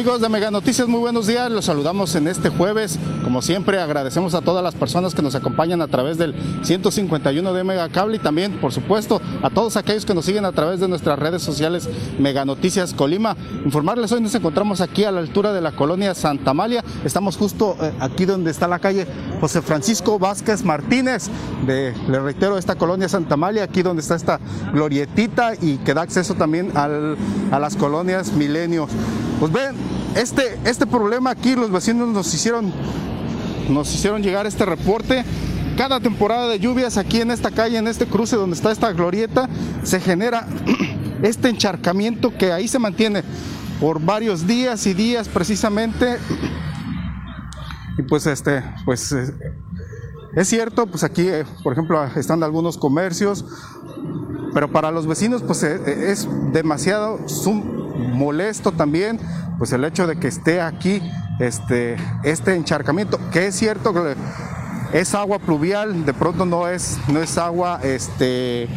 Amigos de Mega Noticias, muy buenos días. Los saludamos en este jueves. Como siempre, agradecemos a todas las personas que nos acompañan a través del 151 de Mega Cable y también, por supuesto, a todos aquellos que nos siguen a través de nuestras redes sociales Mega Noticias Colima. Informarles, hoy nos encontramos aquí a la altura de la colonia Santa Amalia. Estamos justo eh, aquí donde está la calle José Francisco Vázquez Martínez. De, le reitero, esta colonia Santa Amalia, aquí donde está esta glorietita y que da acceso también a las colonias Milenio. Pues ven, este, este problema aquí los vecinos nos hicieron, nos hicieron llegar este reporte. Cada temporada de lluvias aquí en esta calle, en este cruce donde está esta glorieta, se genera este encharcamiento que ahí se mantiene por varios días y días precisamente. Y pues este, pues es cierto, pues aquí, eh, por ejemplo, están algunos comercios, pero para los vecinos pues eh, es demasiado molesto también pues el hecho de que esté aquí este, este encharcamiento, que es cierto que es agua pluvial, de pronto no es, no es agua este,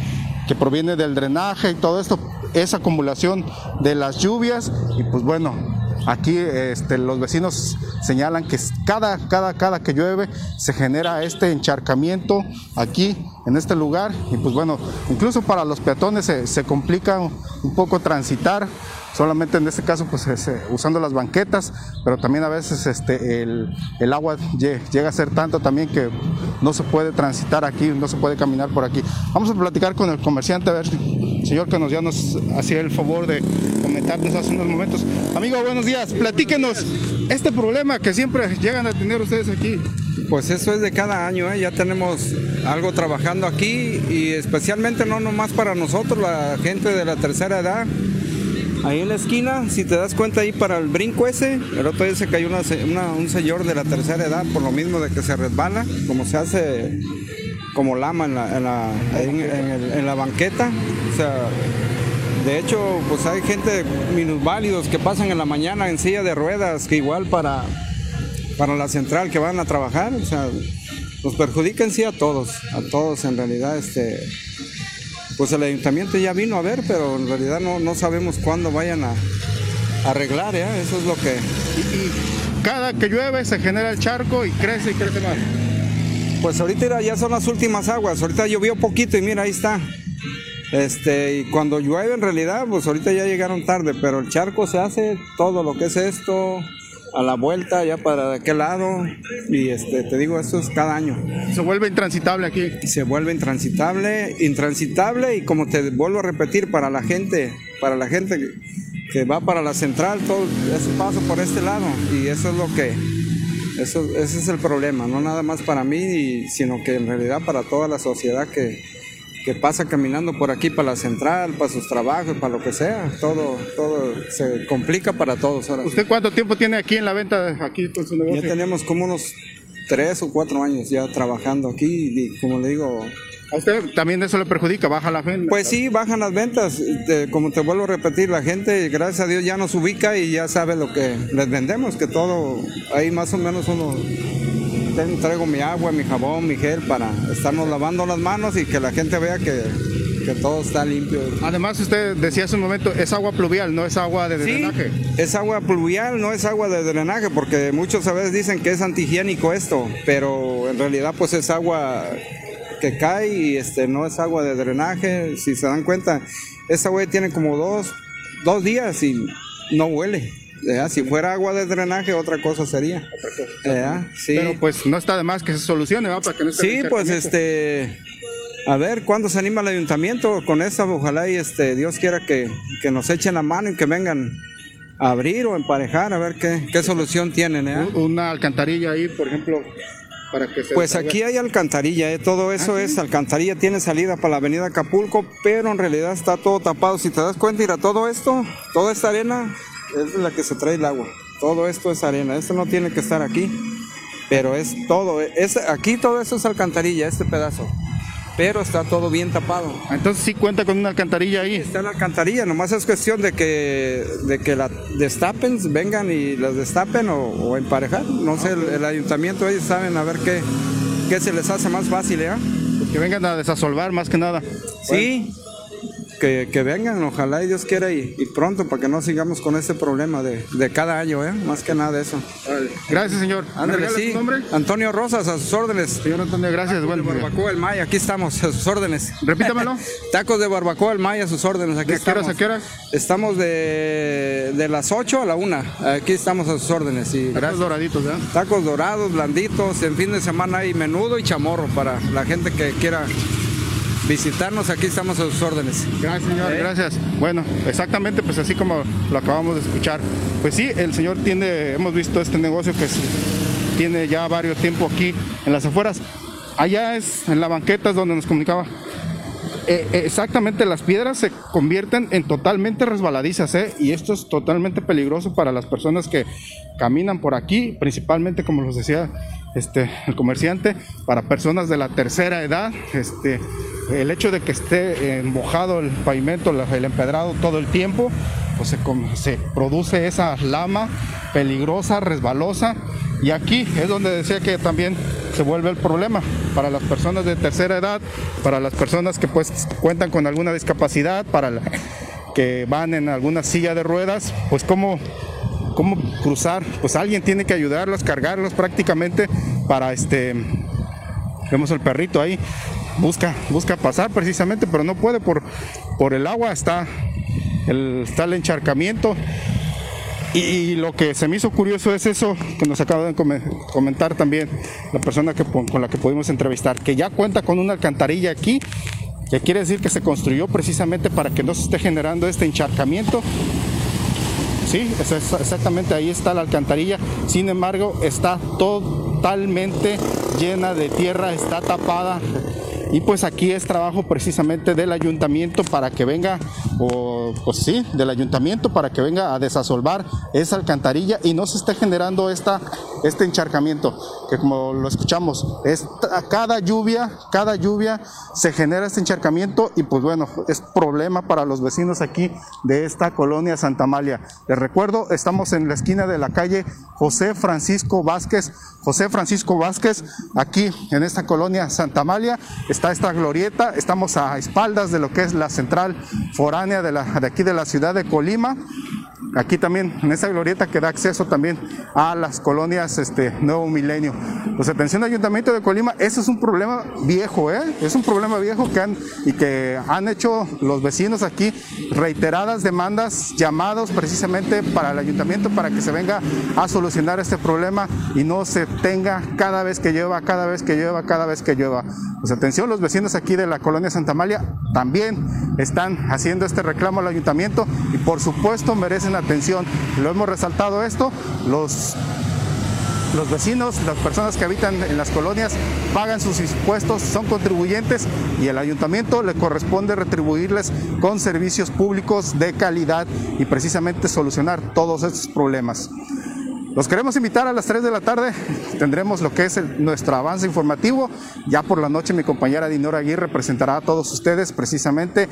que proviene del drenaje y todo esto, es acumulación de las lluvias y pues bueno, aquí este, los vecinos señalan que cada, cada, cada que llueve se genera este encharcamiento aquí en este lugar y pues bueno, incluso para los peatones se, se complica un poco transitar solamente en este caso pues eh, usando las banquetas, pero también a veces este, el, agua llega a ser tanto también que no se puede transitar aquí, no se puede caminar por aquí. Vamos a platicar con el comerciante, a ver, señor que nos ya nos hacía el favor de comentarnos hace unos momentos. Amigo, buenos días, platíquenos este problema que siempre llegan a tener ustedes aquí. Pues eso es de cada año, ¿eh? ya tenemos algo trabajando aquí y especialmente no nomás para nosotros, la gente de la tercera edad, Ahí en la esquina, si te das cuenta ahí para el brinco ese, el otro día se cayó un señor de la tercera edad por lo mismo de que se resbala, como se hace como lama en la, en la, banqueta. O sea, de hecho, pues hay gente minusválidos que pasan en la mañana en silla de ruedas, que igual para, para la central que van a trabajar, o sea, nos perjudican sí a todos, a todos en realidad, este pues el ayuntamiento ya vino a ver, pero en realidad no, sabemos cuándo vayan a, arreglar, ¿ya? eso es lo que... Y, cada que llueve se genera el charco y crece y crece más. Pues ahorita ya son las últimas aguas, ahorita llovió poquito y mira, ahí está. Este, y cuando llueve en realidad, pues ahorita ya llegaron tarde, pero el charco se hace todo lo que es esto, a la vuelta ya para aquel lado y este te digo esto es cada año se vuelve intransitable aquí se vuelve intransitable intransitable y como te vuelvo a repetir para la gente para la gente que, va para la central todo ese paso por este lado y eso es lo que eso ese es el problema no nada más para mí sino que en realidad para toda la sociedad que que pasa caminando por aquí para la central, para sus trabajos, para lo que sea, todo, todo se complica para todos. Ahora. ¿Usted cuánto tiempo tiene aquí en la venta, aquí con su negocio? Ya tenemos como unos tres o cuatro años ya trabajando aquí y como le digo... ¿A usted también eso le perjudica? ¿Baja la venta? Pues sí, bajan las ventas. como te vuelvo a repetir, la gente, gracias a Dios, ya nos ubica y ya sabe lo que les vendemos, que todo, ahí más o menos uno traigo mi agua, mi jabón, mi gel para estarnos lavando las manos y que la gente vea que, todo está limpio. Además, usted decía hace un momento, es agua pluvial, no es agua de drenaje. Es agua pluvial, no es agua de drenaje, porque muchos a veces dicen que es antihigiénico esto, pero en realidad pues es agua que cae y este, no es agua de drenaje. Si se dan cuenta, esa agua tiene como dos, dos días y no huele. Si fuera agua de drenaje, otra cosa sería. Sí. Pero pues no está de más que se solucione, ¿va? Para que no sí, pues este. A ver, ¿cuándo se anima el ayuntamiento con esta? Ojalá y este, Dios quiera que, nos echen la mano y que vengan a abrir o emparejar, a ver qué, qué solución tienen. ¿eh? Una alcantarilla ahí, por ejemplo, para que se Pues aquí hay alcantarilla, ¿eh? todo eso ¿Ah, es alcantarilla, tiene salida para la avenida Acapulco, pero en realidad está todo tapado. Si te das cuenta, mira, todo esto, toda esta arena es la que se trae el agua. Todo esto es arena, esto no tiene que estar aquí, pero es todo, es, aquí todo esto es alcantarilla, este pedazo. Pero está todo bien tapado. Entonces sí cuenta con una alcantarilla ahí. está la alcantarilla, nomás es cuestión de que, de que la destapen, vengan y las destapen o, emparejar. No sé, el, ayuntamiento ellos saben a ver qué, qué se les hace más fácil, ¿eh? que vengan a desasolvar más que nada. Sí, que, que vengan, ojalá y Dios quiera y, y pronto para que no sigamos con este problema de, de cada año, ¿eh? más que nada eso. Gracias, señor. ¿Me Ándale, sí. nombre? Antonio Rosas, a sus órdenes. Señor Antonio, gracias. Bueno, Barbacoa El Maya, aquí estamos, a sus órdenes. repítamelo. Tacos de barbacoa El Maya, a sus órdenes, aquí ¿De qué horas a qué horas? Estamos de, de las 8 a la 1, aquí estamos a sus órdenes. Y gracias. doraditos, ¿verdad? Tacos dorados, blanditos, en fin de semana hay menudo y chamorro para la gente que quiera visitarnos, aquí estamos a sus órdenes. Gracias, señor, ¿Eh? gracias. Bueno, exactamente, pues así como lo acabamos de escuchar. Pues sí, el señor tiene, hemos visto este negocio que es- tiene ya varios tiempo aquí en las afueras. Allá es en la banqueta es donde nos comunicaba. Eh, eh, exactamente, las piedras se convierten en totalmente resbaladizas, ¿eh? y esto es totalmente peligroso para las personas que caminan por aquí, principalmente, como los decía este, el comerciante, para personas de la tercera edad. Este, el hecho de que esté eh, mojado el pavimento, el empedrado todo el tiempo, pues se, produce esa lama peligrosa, resbalosa, y aquí es donde decía que también se vuelve el problema para las personas de tercera edad, para las personas que pues cuentan con alguna discapacidad, para que van en alguna silla de ruedas, pues cómo, cómo cruzar, pues alguien tiene que ayudarlos, cargarlos prácticamente para este, vemos el perrito ahí, busca, busca pasar precisamente, pero no puede por, por el agua, está el, está encharcamiento. Y lo que se me hizo curioso es eso que nos acaba de come- comentar también la persona que, con la que pudimos entrevistar, que ya cuenta con una alcantarilla aquí, que quiere decir que se construyó precisamente para que no se esté generando este encharcamiento. Sí, exactamente ahí está la alcantarilla, sin embargo está totalmente llena de tierra, está tapada. Y pues aquí es trabajo precisamente del ayuntamiento para que venga, o pues sí, del ayuntamiento para que venga a desasolvar esa alcantarilla y no se esté generando esta, este encharcamiento, que como lo escuchamos, es cada lluvia, cada lluvia se genera este encharcamiento y pues bueno, es problema para los vecinos aquí de esta colonia Santa Amalia. Les recuerdo, estamos en la esquina de la calle José Francisco Vázquez, José Francisco Vázquez, aquí en esta colonia Santa Amalia, está esta glorieta, estamos a espaldas de lo que es la central foránea de, la, de aquí de la ciudad de Colima. Aquí también, en esa glorieta que da acceso también a las colonias este, Nuevo Milenio. Pues atención Ayuntamiento de Colima, eso es un problema viejo, ¿eh? Es un problema viejo que han, y que han hecho los vecinos aquí reiteradas demandas, llamados precisamente para el Ayuntamiento para que se venga a solucionar este problema y no se tenga cada vez que llueva, cada vez que llueva, cada vez que llueva. Pues atención, los vecinos aquí de la colonia Santa Amalia también están haciendo este reclamo al ayuntamiento y por supuesto merecen atención. Lo hemos resaltado esto, los los vecinos, las personas que habitan en las colonias pagan sus impuestos, son contribuyentes y el ayuntamiento le corresponde retribuirles con servicios públicos de calidad y precisamente solucionar todos estos problemas. Los queremos invitar a las 3 de la tarde. Tendremos lo que es nuestro avance informativo. Ya por la noche mi compañera Dinora Aguirre presentará a todos ustedes precisamente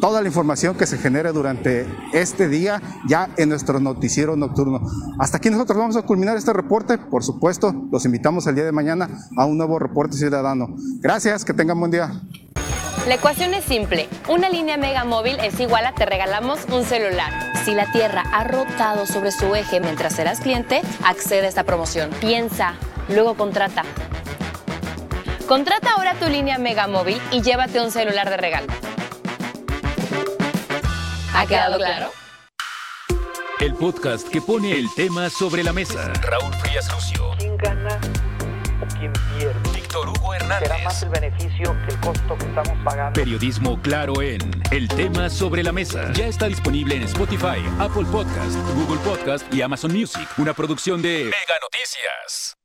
toda la información que se genere durante este día ya en nuestro noticiero nocturno. Hasta aquí nosotros vamos a culminar este reporte. Por supuesto, los invitamos el día de mañana a un nuevo reporte ciudadano. Gracias, que tengan buen día. La ecuación es simple. Una línea Mega Móvil es igual a te regalamos un celular. Si la Tierra ha rotado sobre su eje mientras eras cliente, accede a esta promoción. Piensa, luego contrata. Contrata ahora tu línea Mega Móvil y llévate un celular de regalo. ¿Ha quedado claro? El podcast que pone el tema sobre la mesa. Raúl Frías Lucio. ¿Quién gana o quién pierde? Víctor Hugo Hernández. ¿Será más el beneficio que el costo que estamos pagando? Periodismo claro en El tema sobre la mesa. Ya está disponible en Spotify, Apple Podcast, Google Podcast y Amazon Music. Una producción de Mega Noticias.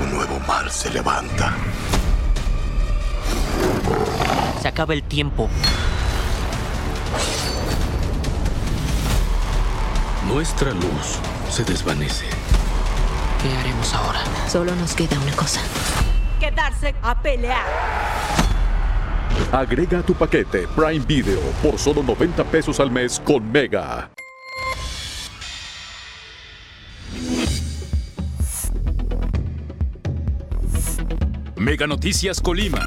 Un nuevo mar se levanta. Se acaba el tiempo. Nuestra luz se desvanece. ¿Qué haremos ahora? Solo nos queda una cosa. quedarse a pelear. Agrega a tu paquete Prime Video por solo 90 pesos al mes con Mega. Mega Noticias Colima.